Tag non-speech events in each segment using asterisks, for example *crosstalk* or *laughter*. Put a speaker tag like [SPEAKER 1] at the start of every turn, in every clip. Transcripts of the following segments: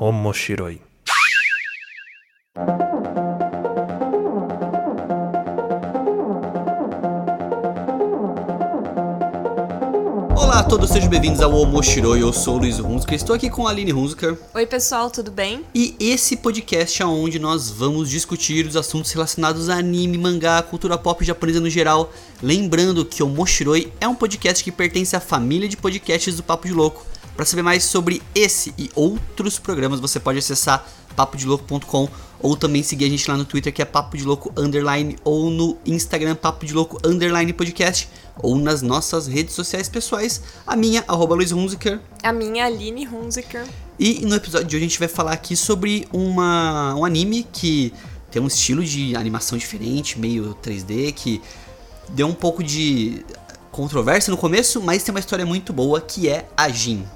[SPEAKER 1] Omoshiroi.
[SPEAKER 2] Olá a todos, sejam bem-vindos ao Omoshiroi. Eu sou o Luiz Hunziker, estou aqui com a Aline Hunziker.
[SPEAKER 3] Oi, pessoal, tudo bem?
[SPEAKER 2] E esse podcast é onde nós vamos discutir os assuntos relacionados a anime, mangá, cultura pop japonesa no geral. Lembrando que o Moshiroi é um podcast que pertence à família de podcasts do Papo de Louco. Para saber mais sobre esse e outros programas, você pode acessar papodilouco.com ou também seguir a gente lá no Twitter que é Papo de Louco Underline ou no Instagram Papo de Louco Underline Podcast ou nas nossas redes sociais pessoais, a minha, arroba Luiz Hunziker.
[SPEAKER 3] A minha, Aline Hunziker.
[SPEAKER 2] E no episódio de hoje a gente vai falar aqui sobre uma, um anime que tem um estilo de animação diferente, meio 3D, que deu um pouco de controvérsia no começo, mas tem uma história muito boa que é a Jin.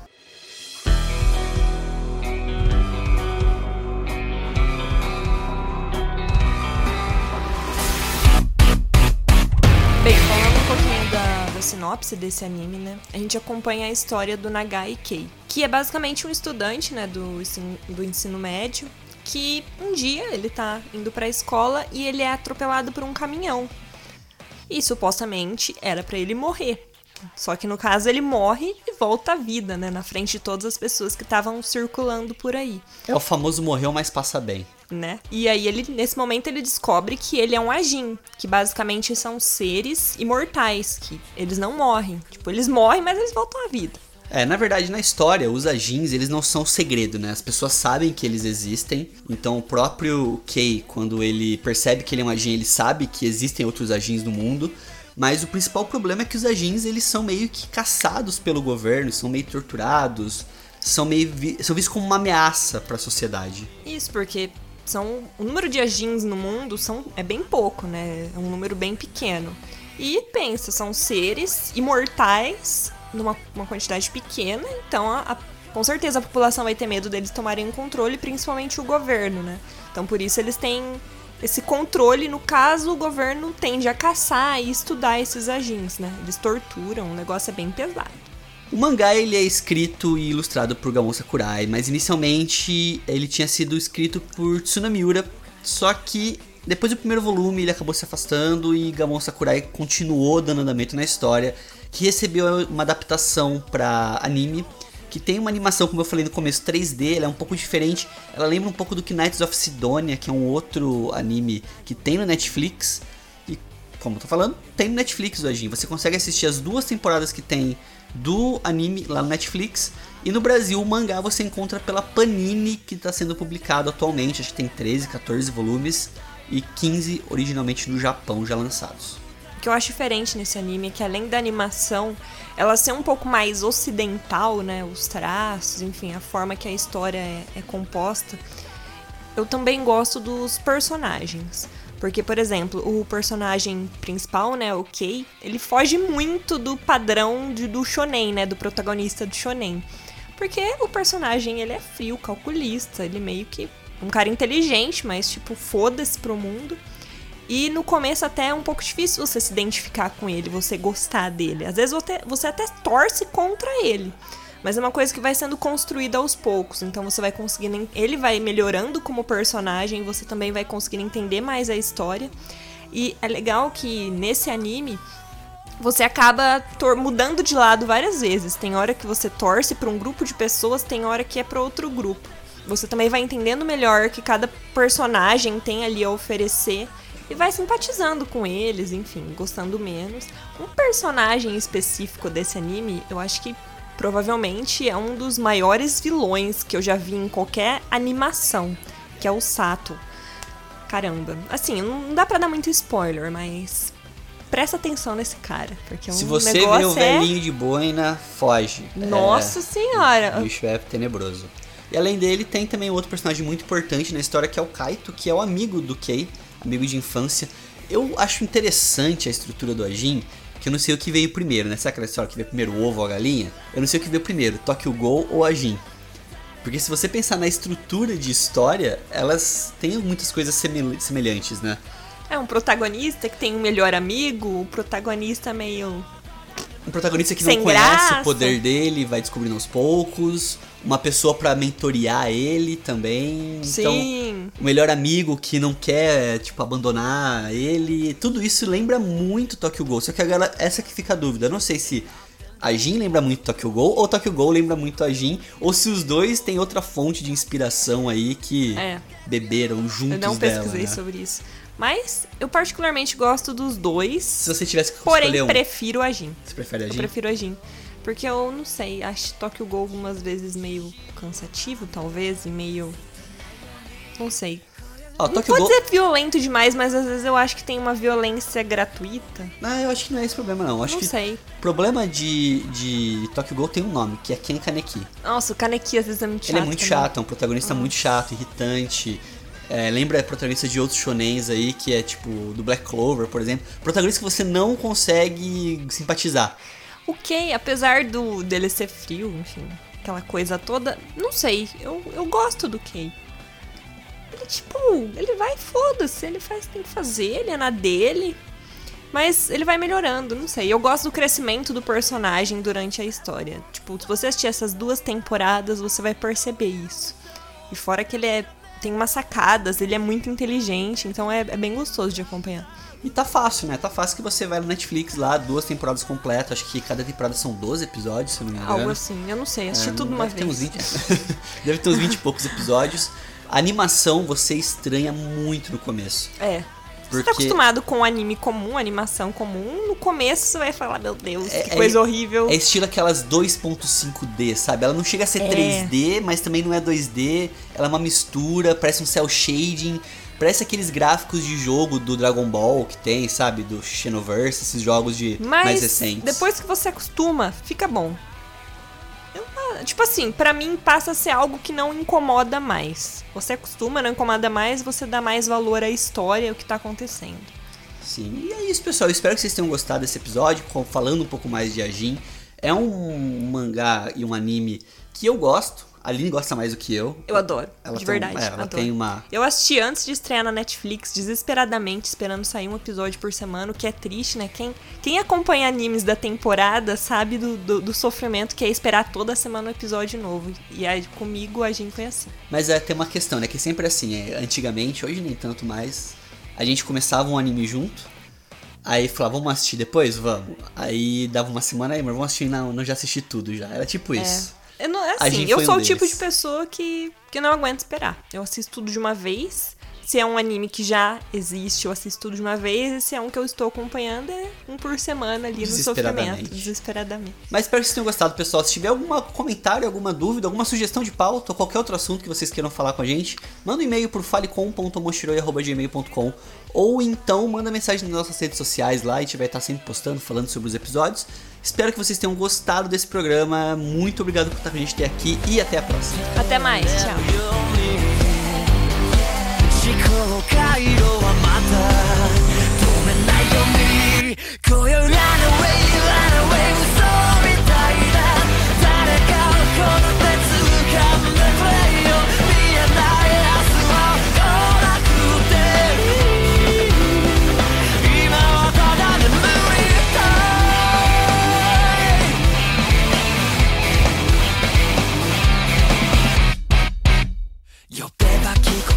[SPEAKER 3] Sinopse desse anime, né? A gente acompanha a história do Nagai Kei, que é basicamente um estudante, né, do, ensino- do ensino médio, que um dia ele tá indo pra escola e ele é atropelado por um caminhão. E supostamente era pra ele morrer. Só que no caso ele morre e volta à vida, né? Na frente de todas as pessoas que estavam circulando por aí.
[SPEAKER 2] É o famoso morreu, mas passa bem.
[SPEAKER 3] Né? E aí ele nesse momento ele descobre que ele é um Ajin, que basicamente são seres imortais, que eles não morrem. Tipo, eles morrem, mas eles voltam à vida.
[SPEAKER 2] É, na verdade, na história, os Ajins, eles não são segredo, né? As pessoas sabem que eles existem. Então, o próprio Kei, quando ele percebe que ele é um Ajin, ele sabe que existem outros Ajins no mundo. Mas o principal problema é que os Ajins, eles são meio que caçados pelo governo, são meio torturados, são meio vi são vistos como uma ameaça para a sociedade.
[SPEAKER 3] Isso porque são o número de Ajins no mundo são é bem pouco, né? É um número bem pequeno. E pensa, são seres imortais numa uma quantidade pequena, então a- a- com certeza a população vai ter medo deles tomarem o controle, principalmente o governo, né? Então por isso eles têm esse controle, no caso, o governo tende a caçar e estudar esses agins, né? Eles torturam, o negócio é bem pesado.
[SPEAKER 2] O mangá ele é escrito e ilustrado por Gamon Sakurai, mas inicialmente ele tinha sido escrito por Tsunamiura, só que depois do primeiro volume ele acabou se afastando e Gamon Sakurai continuou dando andamento na história, que recebeu uma adaptação para anime, que tem uma animação, como eu falei no começo, 3D, ela é um pouco diferente, ela lembra um pouco do Knights of Sidonia, que é um outro anime que tem no Netflix, e como eu tô falando, tem no Netflix hoje. Você consegue assistir as duas temporadas que tem do anime lá no Netflix. E no Brasil, o mangá você encontra pela Panini, que está sendo publicado atualmente. Acho que tem 13, 14 volumes e 15 originalmente no Japão já lançados.
[SPEAKER 3] O que eu acho diferente nesse anime é que além da animação, ela ser um pouco mais ocidental, né? Os traços, enfim, a forma que a história é, é composta. Eu também gosto dos personagens. Porque, por exemplo, o personagem principal, né, o Kei, ele foge muito do padrão de- do shonen, né, do protagonista do shonen. Porque o personagem, ele é frio, calculista, ele meio que um cara inteligente, mas tipo, foda-se pro mundo. E no começo até é um pouco difícil você se identificar com ele, você gostar dele. Às vezes você, você até torce contra ele. Mas é uma coisa que vai sendo construída aos poucos. Então você vai conseguindo. Ele vai melhorando como personagem, você também vai conseguindo entender mais a história. E é legal que nesse anime você acaba mudando de lado várias vezes. Tem hora que você torce para um grupo de pessoas, tem hora que é para outro grupo. Você também vai entendendo melhor que cada personagem tem ali a oferecer e vai simpatizando com eles, enfim, gostando menos. Um personagem específico desse anime, eu acho que provavelmente é um dos maiores vilões que eu já vi em qualquer animação, que é o Sato. Caramba, assim, não dá pra dar muito spoiler, mas presta atenção nesse cara, porque é um
[SPEAKER 2] Se você vê o
[SPEAKER 3] é...
[SPEAKER 2] velhinho de boina, foge.
[SPEAKER 3] Nossa
[SPEAKER 2] É,
[SPEAKER 3] senhora!
[SPEAKER 2] o bicho é tenebroso. E além dele, tem também outro personagem muito importante na história que é o Kaito, que é o amigo do Kei, amigo de infância. Eu acho interessante a estrutura do Ajin, que eu não sei o que veio primeiro, né? Sabe aquela história que veio primeiro o ovo ou a galinha? Eu não sei o que veio primeiro, Tokyo Ghoul ou Ajin. Porque se você pensar na estrutura de história, elas têm muitas coisas semel- semelhantes, né?
[SPEAKER 3] É um protagonista que tem um melhor amigo, o protagonista meio
[SPEAKER 2] um protagonista que
[SPEAKER 3] Sem
[SPEAKER 2] não conhece
[SPEAKER 3] graça.
[SPEAKER 2] o poder dele, vai descobrindo aos poucos. Uma pessoa pra mentorear ele também. Então,
[SPEAKER 3] Sim.
[SPEAKER 2] o melhor amigo que não quer, tipo, abandonar ele. Tudo isso lembra muito Tokyo Ghoul. Só que agora, essa que fica a dúvida. Eu não sei se a Jin lembra muito Tokyo Ghoul ou Tokyo Ghoul lembra muito a Jin. Ou se os dois têm outra fonte de inspiração aí que
[SPEAKER 3] É.
[SPEAKER 2] beberam juntos
[SPEAKER 3] Eu não
[SPEAKER 2] dela.
[SPEAKER 3] pesquisei
[SPEAKER 2] né?
[SPEAKER 3] sobre isso. Mas eu particularmente gosto dos dois.
[SPEAKER 2] Se você tivesse que
[SPEAKER 3] Porém,
[SPEAKER 2] um,
[SPEAKER 3] prefiro a Jin.
[SPEAKER 2] você prefere a
[SPEAKER 3] Eu prefiro a Jin. Porque eu não sei, acho Tokyo Ghoul algumas vezes meio cansativo, talvez, e meio. Não sei.
[SPEAKER 2] Ó,
[SPEAKER 3] não pode
[SPEAKER 2] Ghoul...
[SPEAKER 3] ser violento demais, mas às vezes eu acho que tem uma violência gratuita.
[SPEAKER 2] Ah, eu acho que não é esse problema, não. Eu Acho
[SPEAKER 3] não
[SPEAKER 2] que
[SPEAKER 3] sei.
[SPEAKER 2] o problema de, de Tokyo Ghoul tem um nome, que é Ken Kaneki.
[SPEAKER 3] Nossa, o Kaneki às vezes é muito chato.
[SPEAKER 2] Ele é muito
[SPEAKER 3] também.
[SPEAKER 2] chato, é um protagonista muito chato, irritante. É, lembra protagonista de outros shonens aí, que é tipo do Black Clover, por exemplo. Protagonista que você não consegue simpatizar.
[SPEAKER 3] O Kei, apesar do dele ser frio, enfim, aquela coisa toda, não sei, eu, eu gosto do Kei. Ele, tipo, ele vai, foda-se, ele faz o que tem que fazer, ele é na dele. Mas ele vai melhorando, não sei. Eu gosto do crescimento do personagem durante a história. Tipo, se você assistir essas duas temporadas, você vai perceber isso. E fora que ele é, tem umas sacadas, ele é muito inteligente, então é, é bem gostoso de acompanhar.
[SPEAKER 2] E tá fácil, né? Tá fácil que você vai no Netflix lá, duas temporadas completas. Acho que cada temporada são 12 episódios, se não me engano.
[SPEAKER 3] Algo assim, eu não sei, assisti
[SPEAKER 2] É,
[SPEAKER 3] tudo uma *laughs*
[SPEAKER 2] deve ter uns
[SPEAKER 3] vez.
[SPEAKER 2] 20, deve ter uns 20 e poucos episódios. A animação você estranha muito no começo.
[SPEAKER 3] É. Você tá
[SPEAKER 2] Porque-
[SPEAKER 3] acostumado com anime comum, animação comum, no começo você vai falar, meu Deus,
[SPEAKER 2] É-
[SPEAKER 3] que coisa
[SPEAKER 2] é-
[SPEAKER 3] horrível.
[SPEAKER 2] É estilo aquelas 2.5D, sabe? Ela não chega a ser
[SPEAKER 3] É.
[SPEAKER 2] 3D, mas também não é 2D. Ela é uma mistura, parece um cel shading. Parece aqueles gráficos de jogo do Dragon Ball que tem, sabe? Do Xenoverse, esses jogos de mais
[SPEAKER 3] Mas
[SPEAKER 2] recentes.
[SPEAKER 3] depois que você acostuma, fica bom. Tipo assim, pra mim passa a ser algo que não incomoda mais. Você acostuma, não incomoda mais, você dá mais valor à história, ao que tá acontecendo.
[SPEAKER 2] Sim, e é isso, pessoal. Eu espero que vocês tenham gostado desse episódio, falando um pouco mais de Ajin. É um mangá e um anime que eu gosto. A Aline gosta mais do que eu.
[SPEAKER 3] Eu adoro,
[SPEAKER 2] Ela
[SPEAKER 3] de
[SPEAKER 2] tem-
[SPEAKER 3] verdade.
[SPEAKER 2] é, ela
[SPEAKER 3] adoro.
[SPEAKER 2] tem uma.
[SPEAKER 3] Eu assisti antes de estrear na Netflix, desesperadamente, esperando sair um episódio por semana, o que é triste, né? Quem, quem acompanha animes da temporada sabe do, do, do sofrimento que é esperar toda semana um episódio novo. E aí, comigo, a gente foi assim.
[SPEAKER 2] Mas é, tem uma questão, né? Que sempre é assim, é, antigamente, hoje nem tanto mais, a gente começava um anime junto, aí falava, vamos assistir depois? Vamos. Aí dava uma semana aí, mas vamos assistir, não, não já assisti tudo já. Era tipo isso.
[SPEAKER 3] Eu não, é assim, eu sou
[SPEAKER 2] um
[SPEAKER 3] o tipo
[SPEAKER 2] deles.
[SPEAKER 3] de pessoa que, que não aguenta esperar. Eu assisto tudo de uma vez. Se é um anime que já existe, eu assisto tudo de uma vez. E se é um que eu estou acompanhando, é um por semana ali no sofrimento. Desesperadamente.
[SPEAKER 2] Mas espero que vocês tenham gostado, pessoal. Se tiver algum comentário, alguma dúvida, alguma sugestão de pauta ou qualquer outro assunto que vocês queiram falar com a gente, manda um e-mail por falecom.mochiroi.gmail.com ou então manda mensagem nas nossas redes sociais lá, a gente vai estar sempre postando, falando sobre os episódios. Espero que vocês tenham gostado desse programa. Muito obrigado por estar com a gente até aqui e até a próxima.
[SPEAKER 3] Até mais, tchau.
[SPEAKER 1] 回路はまた止めないように今夜 run away run away 嘘みたいだ誰かをこの手掴んでくれよ見えない明日は来なくていい今はただ眠りたい呼べば聞こ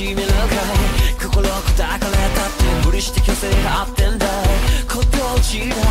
[SPEAKER 1] 君らが心砕かれたって無理して虚勢張ってんだこっちだ